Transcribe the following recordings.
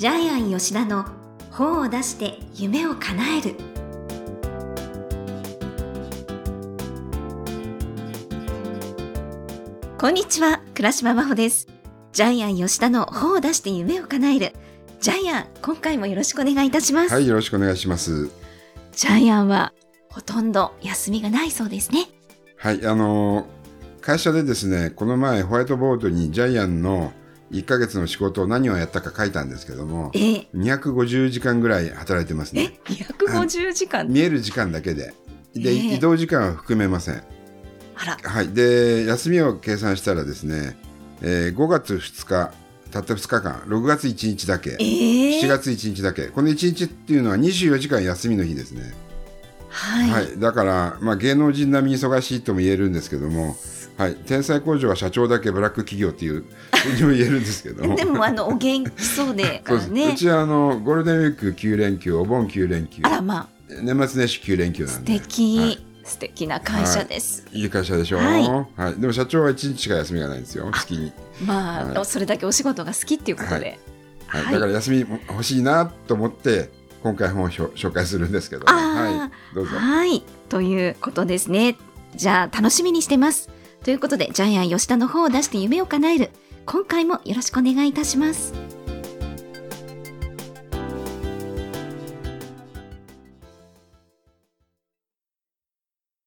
ジャイアン吉田の本を出して夢を叶える。こんにちは倉島真帆です。ジャイアン吉田の本を出して夢を叶える。ジャイアン今回もよろしくお願いいたします、はい、よろしくお願いします。ジャイアンはほとんど休みがないそうですね。はい、あのー会社でですね、この前ホワイトボードにジャイアンの1ヶ月の仕事を何をやったか書いたんですけども、え？え250時間ぐらい働いてますえ？ね。250時間？見える時間だけで。で、ええ移動時間は含めません。はい。で、休みを計算したらですね、えー5月2日、たった2日間、6月1日だけ、ええ？7月1日だけ、この1日っていうのは24時間休みの日ですね。はい、はい、だから、まあ、芸能人並みに忙しいとも言えるんですけども、はい、天才工場は社長だけブラック企業っていう ふうにも言えるんですけど。もでもあのお元気そうでね。うちはあのゴールデンウィーク9連休お盆9連休。あらまあ。年末年始9連休な素んで。敵、はい。素敵な会社です、い。い会社でしょう、ははい。でも社長は1日しか休みがないんですよ。月に、まあ、はい。それだけお仕事が好きっていうことで、はい。はい。だから休み欲しいなと思って今回本を紹介するんですけどはい、どうぞ。はい。ということですね。じゃあ楽しみにしてますということでジャイアン吉田の方を出して夢を叶える。今回もよろしくお願いいたします。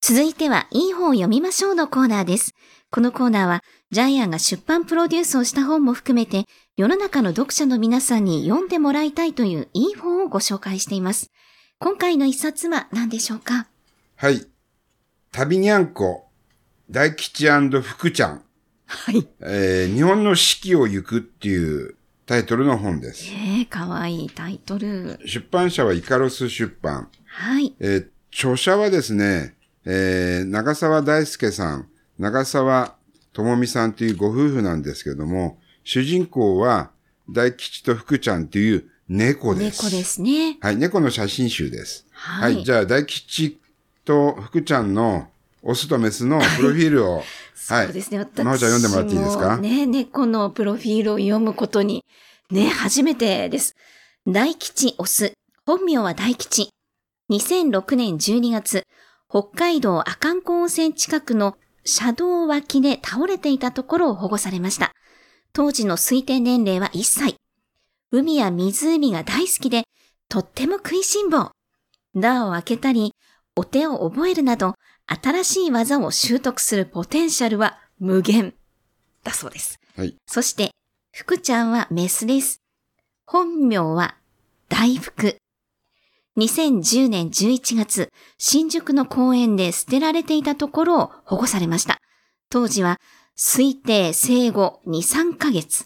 続いては、いい本を読みましょうのコーナーです。このコーナーは、ジャイアンが出版プロデュースをした本も含めて、世の中の読者の皆さんに読んでもらいたいといういい本をご紹介しています。今回の一冊は何でしょうか？はい。旅にゃんこ。大吉福ちゃんはい。えー日本の四季を行くっていうタイトルの本です。えー、かわいいタイトル。出版社はイカロス出版。はい。えー著者はですね、えー長沢大輔さん、長沢智美さんというご夫婦なんですけども、主人公は大吉と福ちゃんっていう猫です。猫ですね。はい、猫の写真集です。ははいい、じゃあ大吉と福ちゃんのオスとメスのプロフィールを、そうですね。私真央ちゃん読んでもらっていいですか？もね、猫のプロフィールを読むことに、ね、初めてです。大吉オス。本名は大吉。2006年12月、北海道阿寒湖温泉近くの車道脇で倒れていたところを保護されました。当時の推定年齢は1歳。海や湖が大好きで、とっても食いしん坊。ドアを開けたり、お手を覚えるなど、新しい技を習得するポテンシャルは無限。だそうです。はい、そして、福ちゃんはメスです。本名は大福。2010年11月、新宿の公園で捨てられていたところを保護されました。当時は推定生後2、3ヶ月。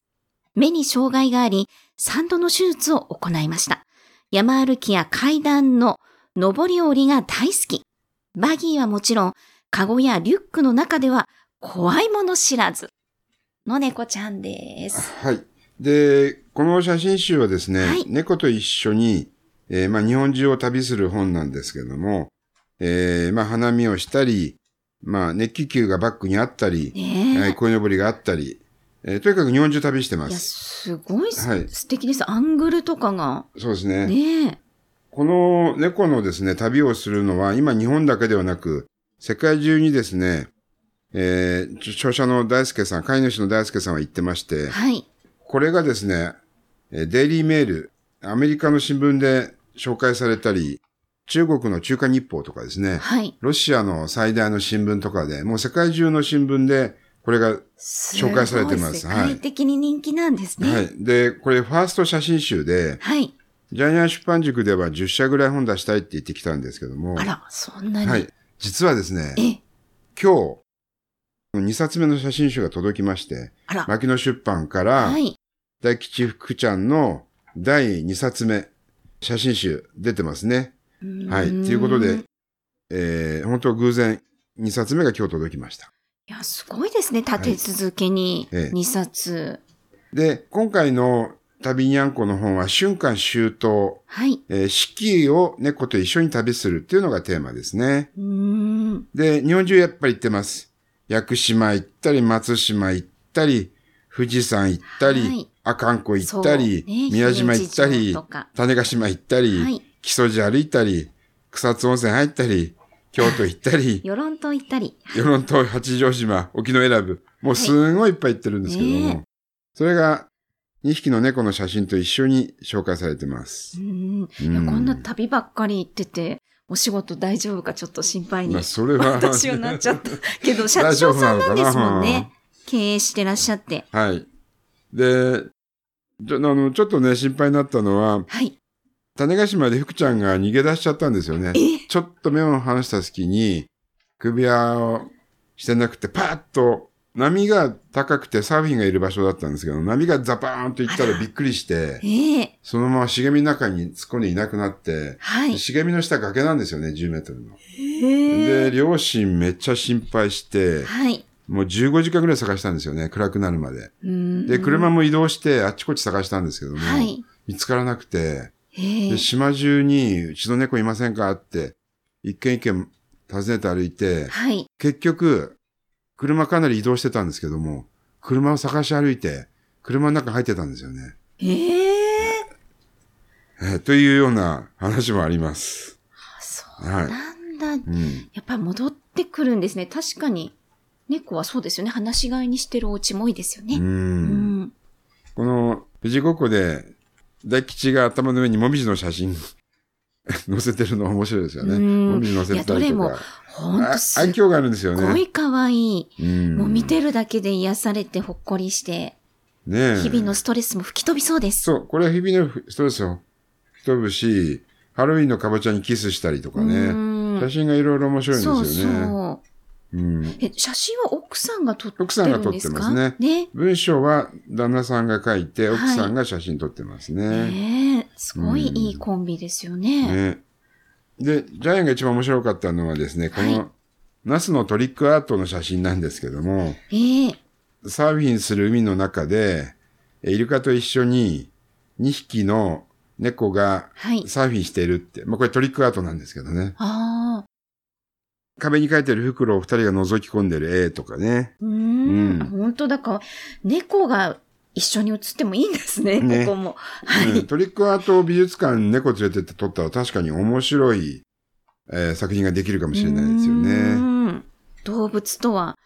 目に障害があり、3度の手術を行いました。山歩きや階段の上り下りが大好き。バギーはもちろん、カゴやリュックの中では怖いもの知らずの猫ちゃんです。はい。で、この写真集はですね、はい猫と一緒に、えーまあ、日本中を旅する本なんですけども、えーまあ、花見をしたり、まあ、熱気球がバックにあったり、ねえ。はい、鯉のぼりがあったり、えーとにかく日本中旅してまいや、す。すごいす、はい素敵です。アングルとかが。そうですね。ねえ。この猫のですね、旅をするのは、今日本だけではなく、世界中にですね、えー著者の大輔さん、飼い主の大輔さんは言ってまして、はい。これがですね、えーデイリーメール、アメリカの新聞で紹介されたり、中国の中華日報とかですね、はい。ロシアの最大の新聞とかで、もう世界中の新聞で、これが、紹介されてますす世界的に人気なんですね。はい。で、これファースト写真集で、はい。ジャイアン出版塾では10社ぐらい本出したいって言ってきたんですけども、あら、そんなに？はい。実はですね、え、今日、2冊目の写真集が届きまして、あら。牧野出版から、はい。大吉福ちゃんの第2冊目、写真集出てますね。はい。ということで、えー、本当偶然2冊目が今日届きました。いや、すごいですね。立て続けにええ2冊。で、今回の旅にゃんこの本は春夏秋冬、はい。えー四季を猫と一緒に旅するっていうのがテーマですね。で、日本中やっぱり行ってます。屋久島行ったり、松島行ったり、富士山行ったり、はい。阿寒湖行ったり、ね。宮島行ったり種子島行ったり、はい。木曽路歩いたり、草津温泉入ったり、京都行ったり、与論島行ったり。与論島、八丈島、沖永良部、もうすごいいっぱい行ってるんですけども、ねそれが2匹の猫の写真と一緒に紹介されてますう。ん。うんこんな旅ばっかり行ってて、お仕事大丈夫かちょっと心配にまあ、それは、私はなっちゃった。けど、社長夫なんなんですもんね。経営してらっしゃって。はい。で、ちょあのちょっとね、心配になったのは、はい。種子島で福ちゃんが逃げ出しちゃったんですよね。え？ちょっと目を離した隙に、首輪をしてなくて、パーッと、波が高くてサーフィンがいる場所だったんですけど、波がザパーンと行ったらびっくりして、ええそのまま茂みの中に突っ込んでいなくなって、はい。茂みの下崖なんですよね、10メートルの。ええで、両親めっちゃ心配して、はい。もう15時間ぐらい探したんですよね、暗くなるまで。うんで、車も移動してあっちこっち探したんですけども、はい。見つからなくて、ええで、島中にうちの猫いませんかって、一軒一軒訪ねて歩いて、はい。結局、車かなり移動してたんですけども、車を探し歩いて、車の中入ってたんですよね。えええーというような話もあります。そうはいなんだ。うん。やっぱり戻ってくるんですね。確かに。猫はそうですよね。放し飼いにしてるお家も多いですよう。ね。うんん。この、富士五湖で、大吉が頭の上にもみじの写真 載せてるの面白いですよね。うんもみじ載せてたりといやどれもか。ほんあとすっ愛嬌があるんですよね。ごい可愛い。うんもう見てるだけで癒されてほっこりして、ねえ日々のストレスも吹き飛びそうです。そう、これは日々のストレスを吹き飛ぶし、ハロウィンのかぼちゃにキスしたりとかうね。ん写真がいろいろ面白いんそうですよね。そう。うんえ、写真は奥さんが撮ってるんですか？奥さんが撮ってますねね。文章は旦那さんが書いて、はい奥さんが写真撮ってますね。ねえ、すごいいいコンビですよね。ねで、ジャイアンが一番面白かったのはですね、こはいの、ナスのトリックアートの写真なんですけども、ええサーフィンする海の中で、えイルカと一緒に2匹の猫がはい。サーフィンしているって、まあこれトリックアートなんですけどね。ああ。壁に書いてる袋を2人が覗き込んでる絵とかね。うーん。うん本当だから、猫が一緒に写ってもいいんですね、ねここも。はい。うんトリックアート美術館に猫連れてって撮ったら確かに面白い、えー作品ができるかもしれないですようね。動物とは、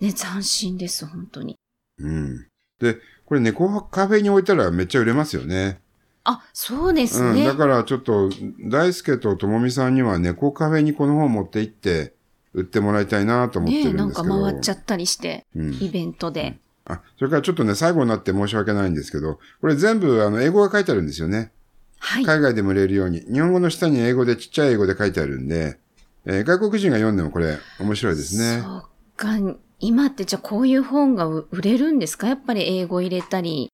ね、斬新です、本当に。うん。で、これ猫カフェに置いたらめっちゃ売れますよね。あ、そうですうん。ね。だからちょっと、大輔とともみさんには猫カフェにこの本持って行って売ってもらいたいなと思ってねなんかるんですけど。回っちゃったりして、うんイベントで。あ、それからちょっとね、最後になって申し訳ないんですけど、これ全部あの英語が書いてあるんですよね。はい。海外でも売れるように。日本語の下に英語でちっちゃい英語で書いてあるんで、えー外国人が読んでもこれ面白いですね。そっか。今ってじゃあこういう本が売売れるんですか？やっぱり英語入れたり。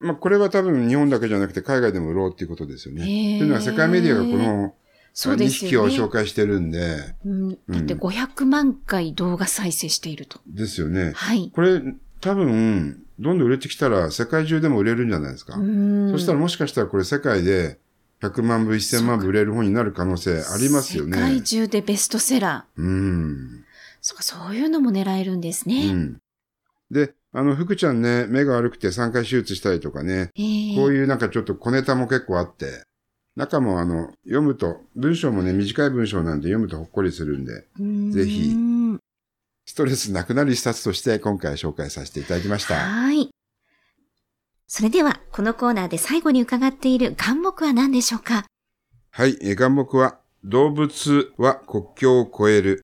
まあこれは多分日本だけじゃなくて海外でも売ろうっていうことですよね。というのは世界メディアがこの2そうです匹をよね。紹介してるんで、うん、だって500万回動画再生していると。ですよね。はい。これ多分、どんどん売れてきたら世界中でも売れるんじゃないですか。そしたらもしかしたらこれ世界で100万部、1000万部売れる本になる可能性ありますよね。世界中でベストセラー。うん。そうか、そういうのも狙えるんですうね。ん。で、あの、福ちゃんね、目が悪くて3回手術したりとかね、えーこういうなんかちょっと小ネタも結構あって、中もあの、読むと、文章もね、短い文章なんで読むとほっこりするんで、んぜひストレスなくなる一冊として今回紹介させていただきました。はい。それでは、このコーナーで最後に伺っている願目は何でしょうか？はい、えー願目は、動物は国境を越える。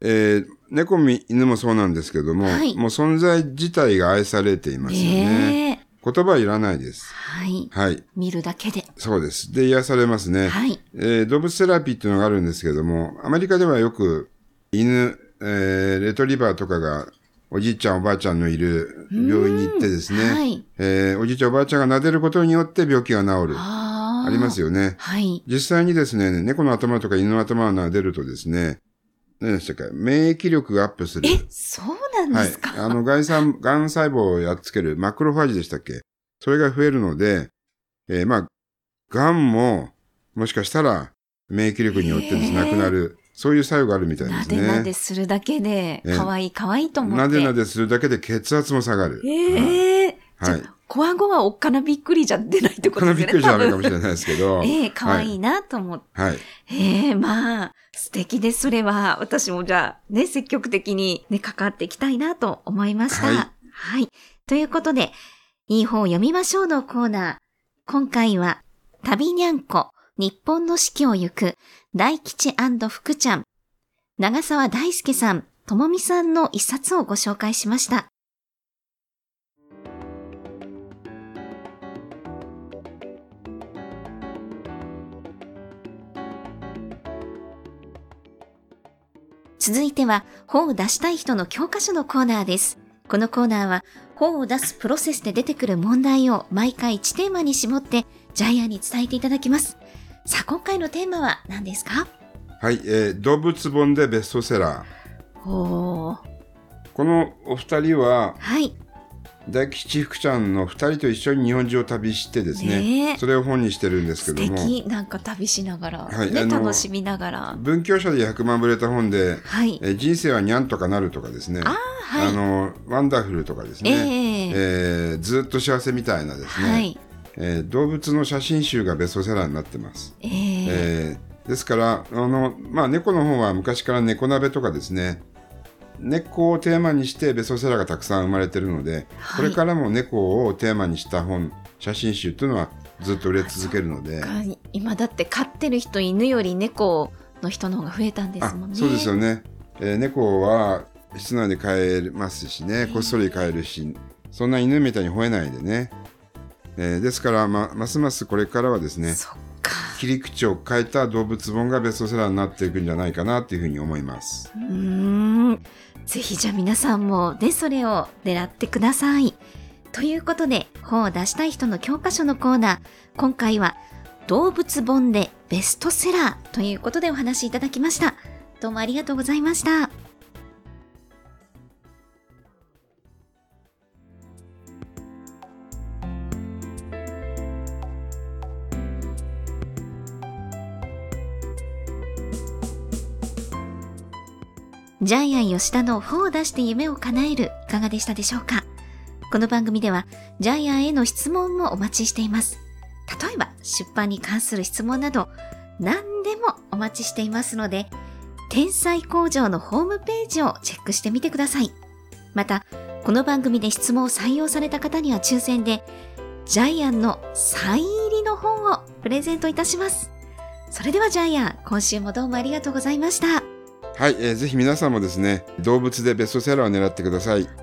えー猫も犬もそうなんですけども、はいもう存在自体が愛されていますよね。ねえ。言葉いらないです。はい。はい、見るだけで。そうです。で、癒されますね。はい。えー動物セラピーっていうのがあるんですけども、アメリカではよく犬、えーレトリバーとかがおじいちゃんおばあちゃんのいる病院に行ってですね、はい。えーおじいちゃんおばあちゃんが撫でることによって病気が治る。あありますよ。よね。はい。実際にですね、猫の頭とか犬の頭を撫でるとですね、何でしたっけ、免疫力がアップする。え、そうなんはいですか、。あの、癌細がん 細胞をやっつけるマクロファージでしたっけ？それが増えるので、えーまあ、癌も、もしかしたら、免疫力によってですね、へーなくなる。そういう作用があるみたいでなすね。でなでするだけで、ええかわいいかわいいと思って。なでなでするだけで血圧も下がる。ええはいじゃあコワゴはおっかなびっくりじゃ出ないってこことのですよね。びっくりじゃないかもし多れないですけど。分 ええ可愛いなと思って。はい。ええまあ、素敵です、それは。私もじゃあ、ね、積極的にね、関わっていきたいなと思いました。はいはい。ということで、いい本を読みましょうのコーナー。今回は、旅にゃんこ、日本の四季を行く、大吉福ちゃん、長沢大輔さん、ともみさんの一冊をご紹介しました。続いては、本を出したい人の教科書のコーナーです。このコーナーは、本を出すプロセスで出てくる問題を毎回1テーマに絞って、ジャイアンに伝えていただきます。さあ、今回のテーマは何ですか？はい。えー動物本でベストセラー。おー。このお二人は、はい。大吉福ちゃんの二人と一緒に日本中を旅してですね、ねえそれを本にしてるんです素けども、敵。なんか旅しながら、ね、はいあの楽しみながら。文教社で100万部売れた本で、はい。えー人生はにゃんとかなるとかですね、あーはいあの、ワンダフルとかですね、えええーずっと幸せみたいなですね、はい。えー動物の写真集がベストセラーになってます。えええーですから、あの、まあ、猫の本は昔から猫鍋とかですね、猫をテーマにしてベストセラーがたくさん生まれてるので、はいこれからも猫をテーマにした本、写真集っていうのはずっと売れ続けるので、か今だって飼ってる人犬より猫の人の方が増えたんですあもんね。そうですよね、えー猫は室内で飼えますしね、こっそり飼えるし、そんな犬みたいに吠えないでね。えーですから、ま、ますますこれからはですね。切り口を変えた動物本がベストセラーになっていくんじゃないかなというふうに思います。うーん。ぜひじゃあ皆さんもね、それを狙ってください。ということで、本を出したい人の教科書のコーナー。今回は、動物本でベストセラーということでお話しいただきました。どうもありがとうございました。ジャイアン吉田の本を出して夢を叶えるいかがでしたでしょうか？この番組ではジャイアンへの質問もお待ちしています。例えば出版に関する質問など何でもお待ちしていますので、天才工場のホームページをチェックしてみてください。また、この番組で質問を採用された方には抽選で、ジャイアンのサイン入りの本をプレゼントいたします。それではジャイアン、今週もどうもありがとうございました。はい、えーぜひ皆さんもですね、動物でベストセラーを狙ってください。